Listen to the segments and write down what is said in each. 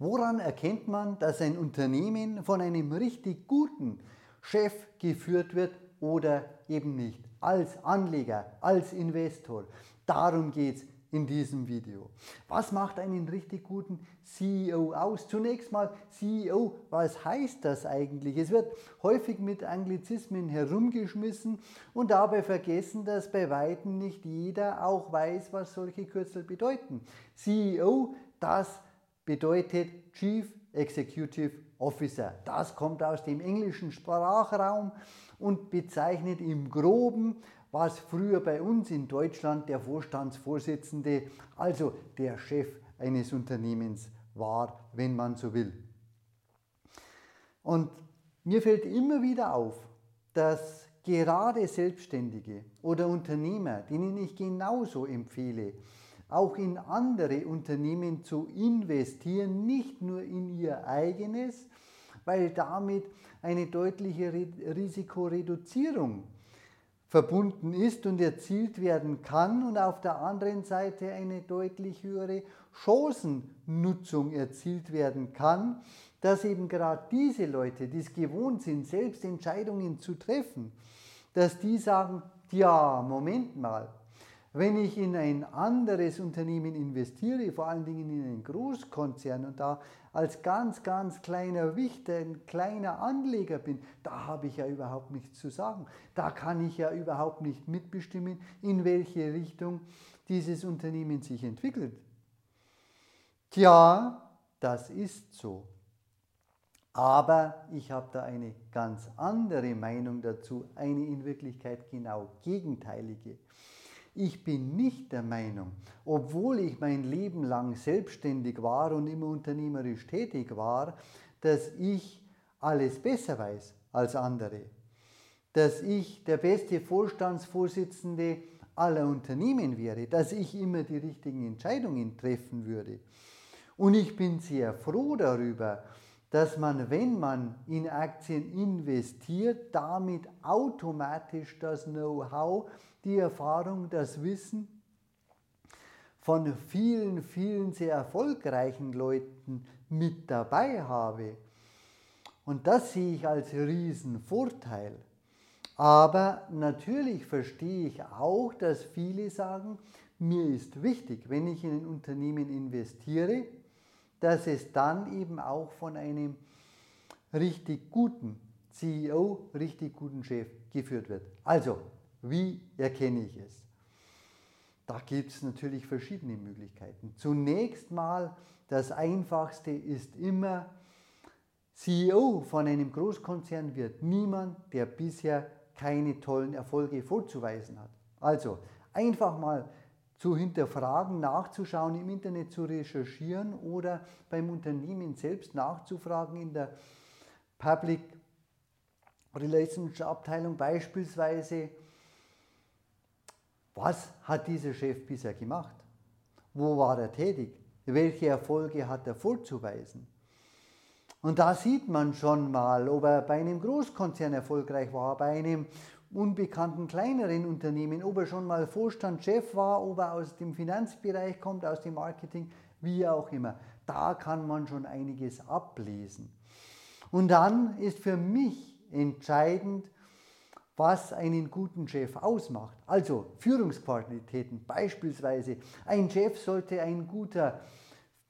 Woran erkennt man, dass ein Unternehmen von einem richtig guten Chef geführt wird oder eben nicht? Als Anleger, als Investor. Darum geht es in diesem Video. Was macht einen richtig guten CEO aus? Zunächst mal CEO, was heißt das eigentlich? Es wird häufig mit Anglizismen herumgeschmissen und dabei vergessen, dass bei weitem nicht jeder auch weiß, was solche Kürzel bedeuten. CEO, das bedeutet Chief Executive Officer. Das kommt aus dem englischen Sprachraum und bezeichnet im groben, was früher bei uns in Deutschland der Vorstandsvorsitzende, also der Chef eines Unternehmens war, wenn man so will. Und mir fällt immer wieder auf, dass gerade Selbstständige oder Unternehmer, denen ich genauso empfehle, auch in andere Unternehmen zu investieren, nicht nur in ihr eigenes, weil damit eine deutliche Risikoreduzierung verbunden ist und erzielt werden kann und auf der anderen Seite eine deutlich höhere Chancennutzung erzielt werden kann, dass eben gerade diese Leute, die es gewohnt sind, selbst Entscheidungen zu treffen, dass die sagen, ja, Moment mal, wenn ich in ein anderes Unternehmen investiere, vor allen Dingen in einen Großkonzern und da als ganz, ganz kleiner Wichter, ein kleiner Anleger bin, da habe ich ja überhaupt nichts zu sagen. Da kann ich ja überhaupt nicht mitbestimmen, in welche Richtung dieses Unternehmen sich entwickelt. Tja, das ist so. Aber ich habe da eine ganz andere Meinung dazu, eine in Wirklichkeit genau gegenteilige. Ich bin nicht der Meinung, obwohl ich mein Leben lang selbstständig war und immer unternehmerisch tätig war, dass ich alles besser weiß als andere. Dass ich der beste Vorstandsvorsitzende aller Unternehmen wäre, dass ich immer die richtigen Entscheidungen treffen würde. Und ich bin sehr froh darüber, dass man, wenn man in Aktien investiert, damit automatisch das Know-how die Erfahrung, das Wissen von vielen, vielen sehr erfolgreichen Leuten mit dabei habe. Und das sehe ich als Riesenvorteil. Aber natürlich verstehe ich auch, dass viele sagen, mir ist wichtig, wenn ich in ein Unternehmen investiere, dass es dann eben auch von einem richtig guten CEO, richtig guten Chef geführt wird. Also wie erkenne ich es? Da gibt es natürlich verschiedene Möglichkeiten. Zunächst mal, das Einfachste ist immer, CEO von einem Großkonzern wird niemand, der bisher keine tollen Erfolge vorzuweisen hat. Also einfach mal zu hinterfragen, nachzuschauen, im Internet zu recherchieren oder beim Unternehmen selbst nachzufragen in der Public Relations Abteilung beispielsweise, was hat dieser Chef bisher gemacht? Wo war er tätig? Welche Erfolge hat er vorzuweisen? Und da sieht man schon mal, ob er bei einem Großkonzern erfolgreich war, bei einem unbekannten kleineren Unternehmen, ob er schon mal Vorstandschef war, ob er aus dem Finanzbereich kommt, aus dem Marketing, wie auch immer. Da kann man schon einiges ablesen. Und dann ist für mich entscheidend, was einen guten Chef ausmacht. Also Führungsqualitäten beispielsweise. Ein Chef sollte ein guter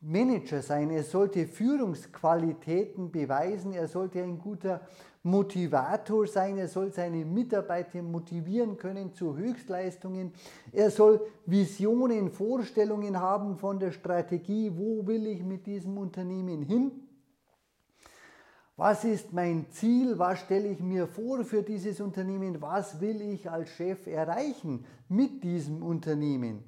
Manager sein, er sollte Führungsqualitäten beweisen, er sollte ein guter Motivator sein, er soll seine Mitarbeiter motivieren können zu Höchstleistungen, er soll Visionen, Vorstellungen haben von der Strategie, wo will ich mit diesem Unternehmen hin was ist mein Ziel? Was stelle ich mir vor für dieses Unternehmen? Was will ich als Chef erreichen mit diesem Unternehmen?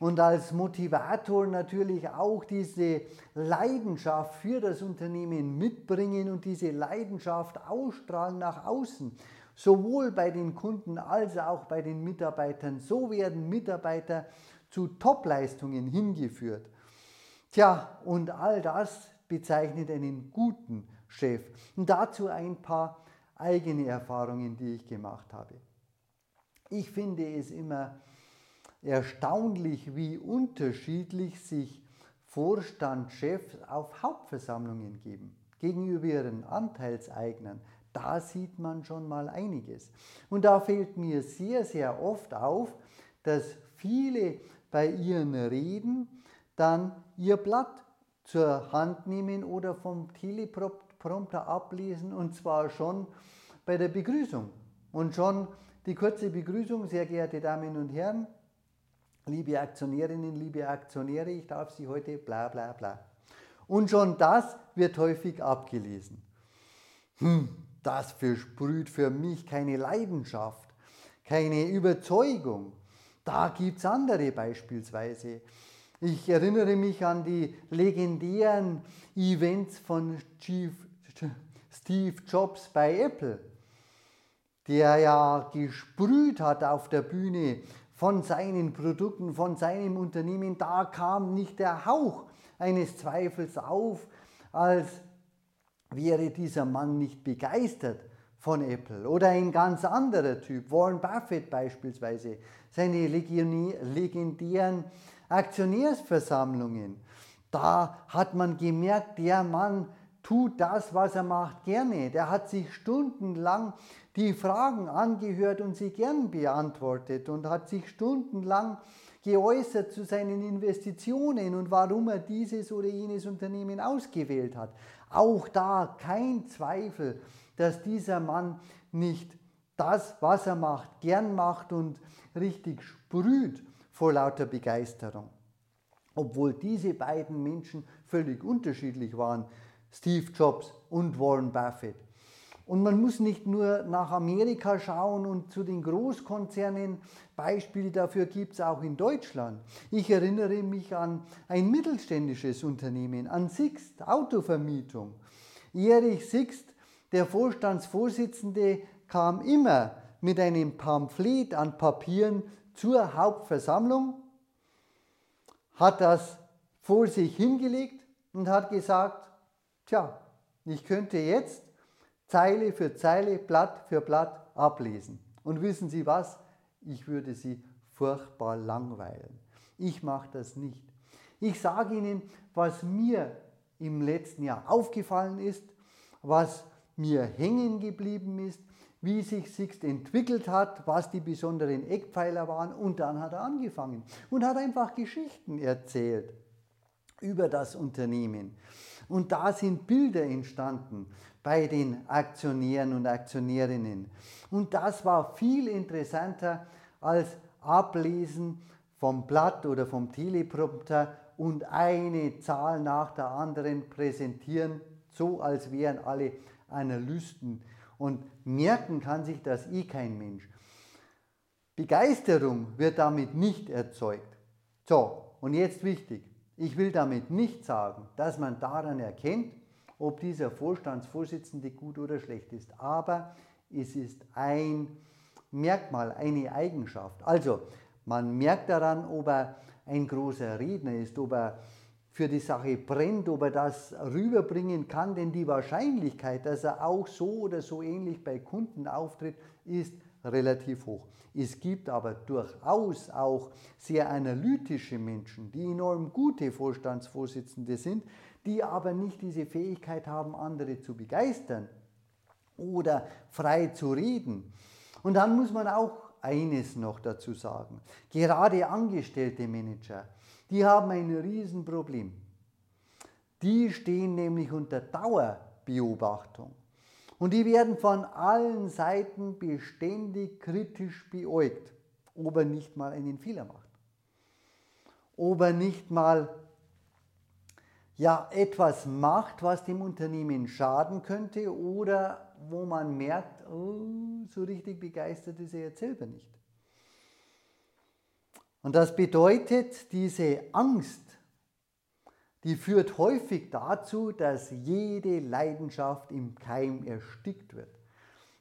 Und als Motivator natürlich auch diese Leidenschaft für das Unternehmen mitbringen und diese Leidenschaft ausstrahlen nach außen. Sowohl bei den Kunden als auch bei den Mitarbeitern. So werden Mitarbeiter zu Topleistungen hingeführt. Tja, und all das bezeichnet einen guten Chef. Und dazu ein paar eigene Erfahrungen, die ich gemacht habe. Ich finde es immer erstaunlich, wie unterschiedlich sich Vorstandschefs auf Hauptversammlungen geben, gegenüber ihren Anteilseignern. Da sieht man schon mal einiges. Und da fällt mir sehr, sehr oft auf, dass viele bei ihren Reden dann ihr Blatt zur Hand nehmen oder vom Teleprompter ablesen und zwar schon bei der Begrüßung. Und schon die kurze Begrüßung, sehr geehrte Damen und Herren, liebe Aktionärinnen, liebe Aktionäre, ich darf Sie heute bla bla bla. Und schon das wird häufig abgelesen. Hm, das versprüht für mich keine Leidenschaft, keine Überzeugung. Da gibt es andere beispielsweise. Ich erinnere mich an die legendären Events von Steve Jobs bei Apple, der ja gesprüht hat auf der Bühne von seinen Produkten, von seinem Unternehmen. Da kam nicht der Hauch eines Zweifels auf, als wäre dieser Mann nicht begeistert von Apple. Oder ein ganz anderer Typ, Warren Buffett beispielsweise, seine legendären Aktionärsversammlungen. Da hat man gemerkt, der Mann tut das, was er macht, gerne. Der hat sich stundenlang die Fragen angehört und sie gern beantwortet und hat sich stundenlang geäußert zu seinen Investitionen und warum er dieses oder jenes Unternehmen ausgewählt hat. Auch da kein Zweifel, dass dieser Mann nicht das, was er macht, gern macht und richtig sprüht vor lauter Begeisterung. Obwohl diese beiden Menschen völlig unterschiedlich waren, Steve Jobs und Warren Buffett. Und man muss nicht nur nach Amerika schauen und zu den Großkonzernen. Beispiele dafür gibt es auch in Deutschland. Ich erinnere mich an ein mittelständisches Unternehmen, an Sixt Autovermietung. Erich Sixt, der Vorstandsvorsitzende, kam immer mit einem Pamphlet an Papieren zur Hauptversammlung, hat das vor sich hingelegt und hat gesagt, tja, ich könnte jetzt Zeile für Zeile, Blatt für Blatt ablesen. Und wissen Sie was? Ich würde Sie furchtbar langweilen. Ich mache das nicht. Ich sage Ihnen, was mir im letzten Jahr aufgefallen ist, was mir hängen geblieben ist, wie sich Sixt entwickelt hat, was die besonderen Eckpfeiler waren und dann hat er angefangen und hat einfach Geschichten erzählt über das Unternehmen. Und da sind Bilder entstanden bei den Aktionären und Aktionärinnen. Und das war viel interessanter als Ablesen vom Blatt oder vom Teleprompter und eine Zahl nach der anderen präsentieren, so als wären alle Analysten und merken kann sich das eh kein Mensch. Begeisterung wird damit nicht erzeugt. So, und jetzt wichtig, ich will damit nicht sagen, dass man daran erkennt, ob dieser Vorstandsvorsitzende gut oder schlecht ist, aber es ist ein Merkmal, eine Eigenschaft. Also, man merkt daran, ob er ein großer Redner ist, ob er für die Sache brennt, ob er das rüberbringen kann, denn die Wahrscheinlichkeit, dass er auch so oder so ähnlich bei Kunden auftritt, ist relativ hoch. Es gibt aber durchaus auch sehr analytische Menschen, die enorm gute Vorstandsvorsitzende sind, die aber nicht diese Fähigkeit haben, andere zu begeistern oder frei zu reden. Und dann muss man auch eines noch dazu sagen. Gerade angestellte Manager, die haben ein Riesenproblem. Die stehen nämlich unter Dauerbeobachtung. Und die werden von allen Seiten beständig kritisch beäugt, ob er nicht mal einen Fehler macht. Ob er nicht mal ja, etwas macht, was dem Unternehmen schaden könnte oder wo man merkt, oh, so richtig begeistert ist er jetzt selber nicht. Und das bedeutet, diese Angst, die führt häufig dazu, dass jede Leidenschaft im Keim erstickt wird.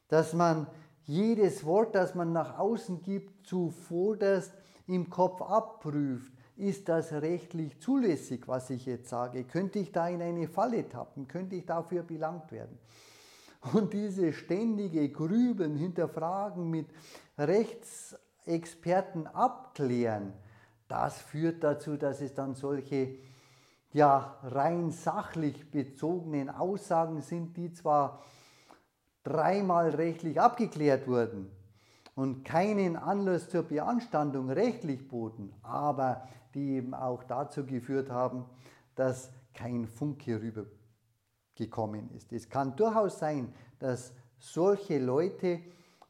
Dass man jedes Wort, das man nach außen gibt, zuvorderst im Kopf abprüft. Ist das rechtlich zulässig, was ich jetzt sage? Könnte ich da in eine Falle tappen? Könnte ich dafür belangt werden? Und diese ständige Grübeln, Hinterfragen mit Rechts Experten abklären, das führt dazu, dass es dann solche ja rein sachlich bezogenen Aussagen sind, die zwar dreimal rechtlich abgeklärt wurden und keinen Anlass zur Beanstandung rechtlich boten, aber die eben auch dazu geführt haben, dass kein Funke rübergekommen ist. Es kann durchaus sein, dass solche Leute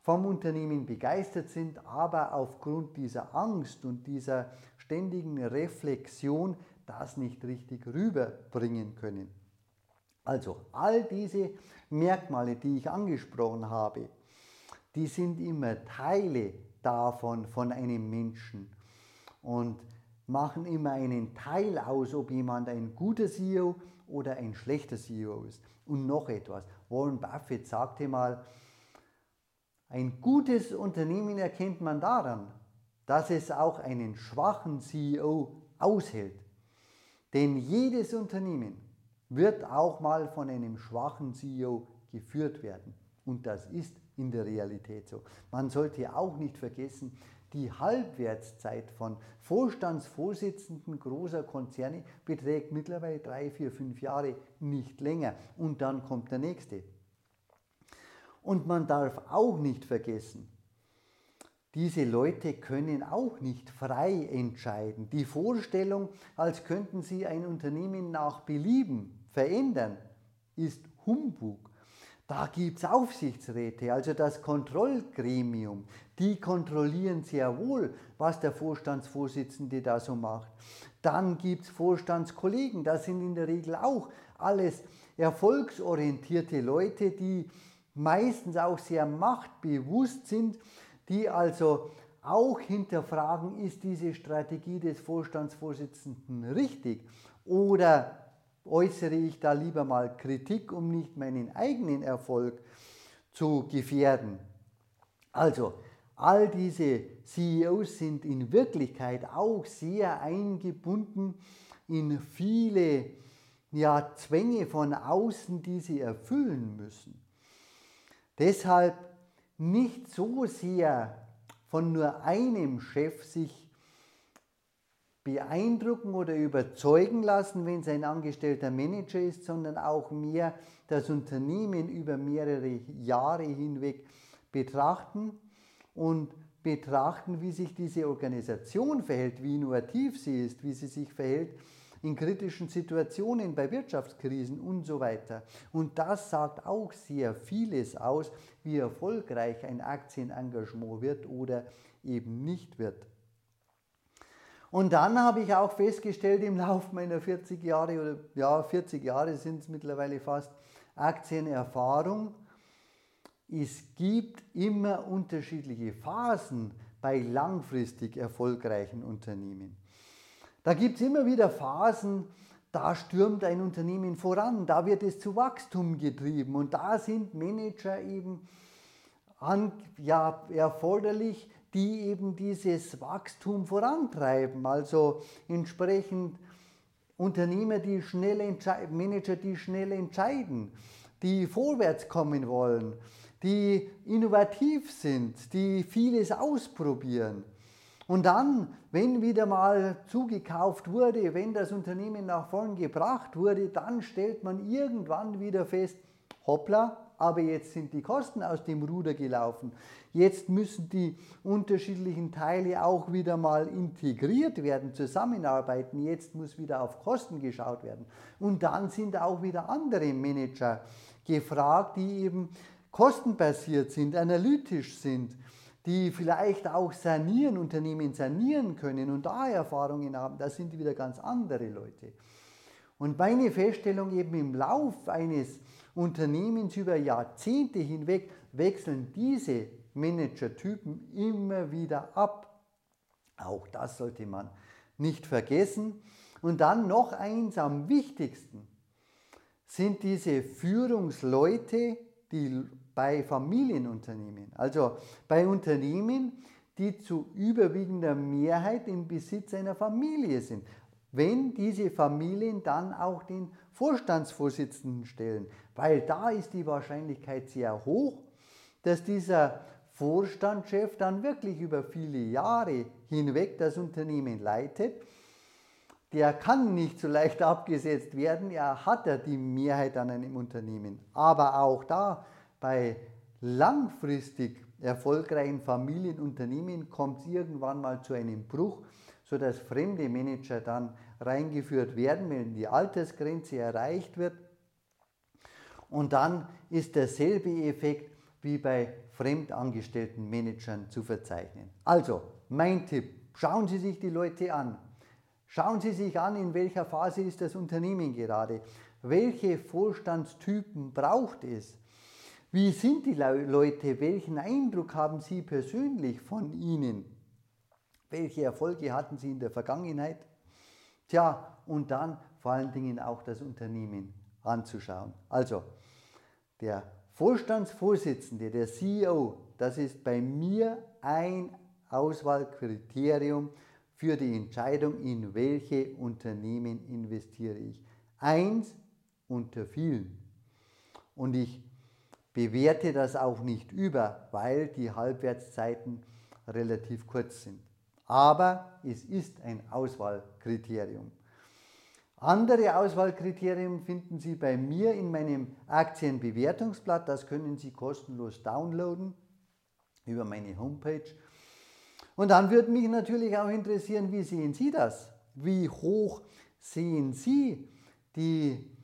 vom Unternehmen begeistert sind, aber aufgrund dieser Angst und dieser ständigen Reflexion das nicht richtig rüberbringen können. Also all diese Merkmale, die ich angesprochen habe, die sind immer Teile davon von einem Menschen und machen immer einen Teil aus, ob jemand ein guter CEO oder ein schlechter CEO ist. Und noch etwas. Warren Buffett sagte mal, ein gutes Unternehmen erkennt man daran, dass es auch einen schwachen CEO aushält. Denn jedes Unternehmen wird auch mal von einem schwachen CEO geführt werden. Und das ist in der Realität so. Man sollte auch nicht vergessen, die Halbwertszeit von Vorstandsvorsitzenden großer Konzerne beträgt mittlerweile drei, vier, fünf Jahre, nicht länger. Und dann kommt der nächste. Und man darf auch nicht vergessen, diese Leute können auch nicht frei entscheiden. Die Vorstellung, als könnten sie ein Unternehmen nach Belieben verändern, ist Humbug. Da gibt es Aufsichtsräte, also das Kontrollgremium. Die kontrollieren sehr wohl, was der Vorstandsvorsitzende da so macht. Dann gibt es Vorstandskollegen, das sind in der Regel auch alles erfolgsorientierte Leute, die meistens auch sehr machtbewusst sind die also auch hinterfragen, ist diese Strategie des Vorstandsvorsitzenden richtig oder äußere ich da lieber mal Kritik, um nicht meinen eigenen Erfolg zu gefährden. Also, all diese CEOs sind in Wirklichkeit auch sehr eingebunden in viele ja, Zwänge von außen, die sie erfüllen müssen. Deshalb nicht so sehr von nur einem Chef sich beeindrucken oder überzeugen lassen, wenn es ein angestellter Manager ist, sondern auch mehr das Unternehmen über mehrere Jahre hinweg betrachten und betrachten, wie sich diese Organisation verhält, wie innovativ sie ist, wie sie sich verhält in kritischen Situationen, bei Wirtschaftskrisen und so weiter. Und das sagt auch sehr vieles aus, wie erfolgreich ein Aktienengagement wird oder eben nicht wird. Und dann habe ich auch festgestellt im Laufe meiner 40 Jahre oder ja, 40 Jahre sind es mittlerweile fast Aktienerfahrung, es gibt immer unterschiedliche Phasen bei langfristig erfolgreichen Unternehmen. Da gibt es immer wieder Phasen, da stürmt ein Unternehmen voran, da wird es zu Wachstum getrieben und da sind Manager eben an, ja, erforderlich, die eben dieses Wachstum vorantreiben. Also entsprechend Unternehmer, die schnell Manager, die schnell entscheiden, die vorwärts kommen wollen, die innovativ sind, die vieles ausprobieren. Und dann, wenn wieder mal zugekauft wurde, wenn das Unternehmen nach vorn gebracht wurde, dann stellt man irgendwann wieder fest, hoppla, aber jetzt sind die Kosten aus dem Ruder gelaufen. Jetzt müssen die unterschiedlichen Teile auch wieder mal integriert werden, zusammenarbeiten. Jetzt muss wieder auf Kosten geschaut werden. Und dann sind auch wieder andere Manager gefragt, die eben kostenbasiert sind, analytisch sind die vielleicht auch sanieren, Unternehmen sanieren können und da Erfahrungen haben, das sind wieder ganz andere Leute. Und meine Feststellung eben im Lauf eines Unternehmens über Jahrzehnte hinweg wechseln diese Managertypen immer wieder ab. Auch das sollte man nicht vergessen. Und dann noch eins am wichtigsten sind diese Führungsleute, die bei Familienunternehmen, also bei Unternehmen, die zu überwiegender Mehrheit im Besitz einer Familie sind. Wenn diese Familien dann auch den Vorstandsvorsitzenden stellen, weil da ist die Wahrscheinlichkeit sehr hoch, dass dieser Vorstandschef dann wirklich über viele Jahre hinweg das Unternehmen leitet der kann nicht so leicht abgesetzt werden. Er hat ja die Mehrheit an einem Unternehmen. Aber auch da bei langfristig erfolgreichen Familienunternehmen kommt es irgendwann mal zu einem Bruch, sodass fremde Manager dann reingeführt werden, wenn die Altersgrenze erreicht wird. Und dann ist derselbe Effekt wie bei fremdangestellten Managern zu verzeichnen. Also, mein Tipp, schauen Sie sich die Leute an. Schauen Sie sich an, in welcher Phase ist das Unternehmen gerade. Welche Vorstandstypen braucht es? Wie sind die Leute? Welchen Eindruck haben Sie persönlich von ihnen? Welche Erfolge hatten Sie in der Vergangenheit? Tja, und dann vor allen Dingen auch das Unternehmen anzuschauen. Also, der Vorstandsvorsitzende, der CEO, das ist bei mir ein Auswahlkriterium für die Entscheidung, in welche Unternehmen investiere ich. Eins unter vielen. Und ich bewerte das auch nicht über, weil die Halbwertszeiten relativ kurz sind. Aber es ist ein Auswahlkriterium. Andere Auswahlkriterien finden Sie bei mir in meinem Aktienbewertungsblatt. Das können Sie kostenlos downloaden über meine Homepage. Und dann würde mich natürlich auch interessieren, wie sehen Sie das? Wie hoch sehen Sie die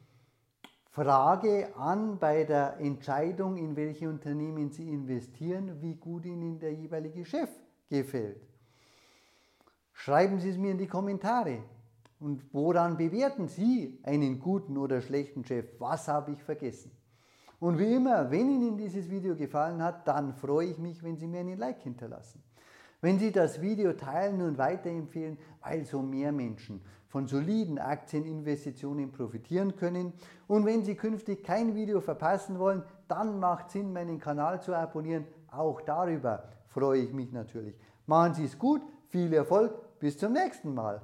Frage an bei der Entscheidung, in welche Unternehmen Sie investieren, wie gut Ihnen der jeweilige Chef gefällt. Schreiben Sie es mir in die Kommentare. Und woran bewerten Sie einen guten oder schlechten Chef? Was habe ich vergessen? Und wie immer, wenn Ihnen dieses Video gefallen hat, dann freue ich mich, wenn Sie mir einen Like hinterlassen. Wenn Sie das Video teilen und weiterempfehlen, weil so mehr Menschen von soliden Aktieninvestitionen profitieren können. Und wenn Sie künftig kein Video verpassen wollen, dann macht Sinn, meinen Kanal zu abonnieren. Auch darüber freue ich mich natürlich. Machen Sie es gut, viel Erfolg, bis zum nächsten Mal.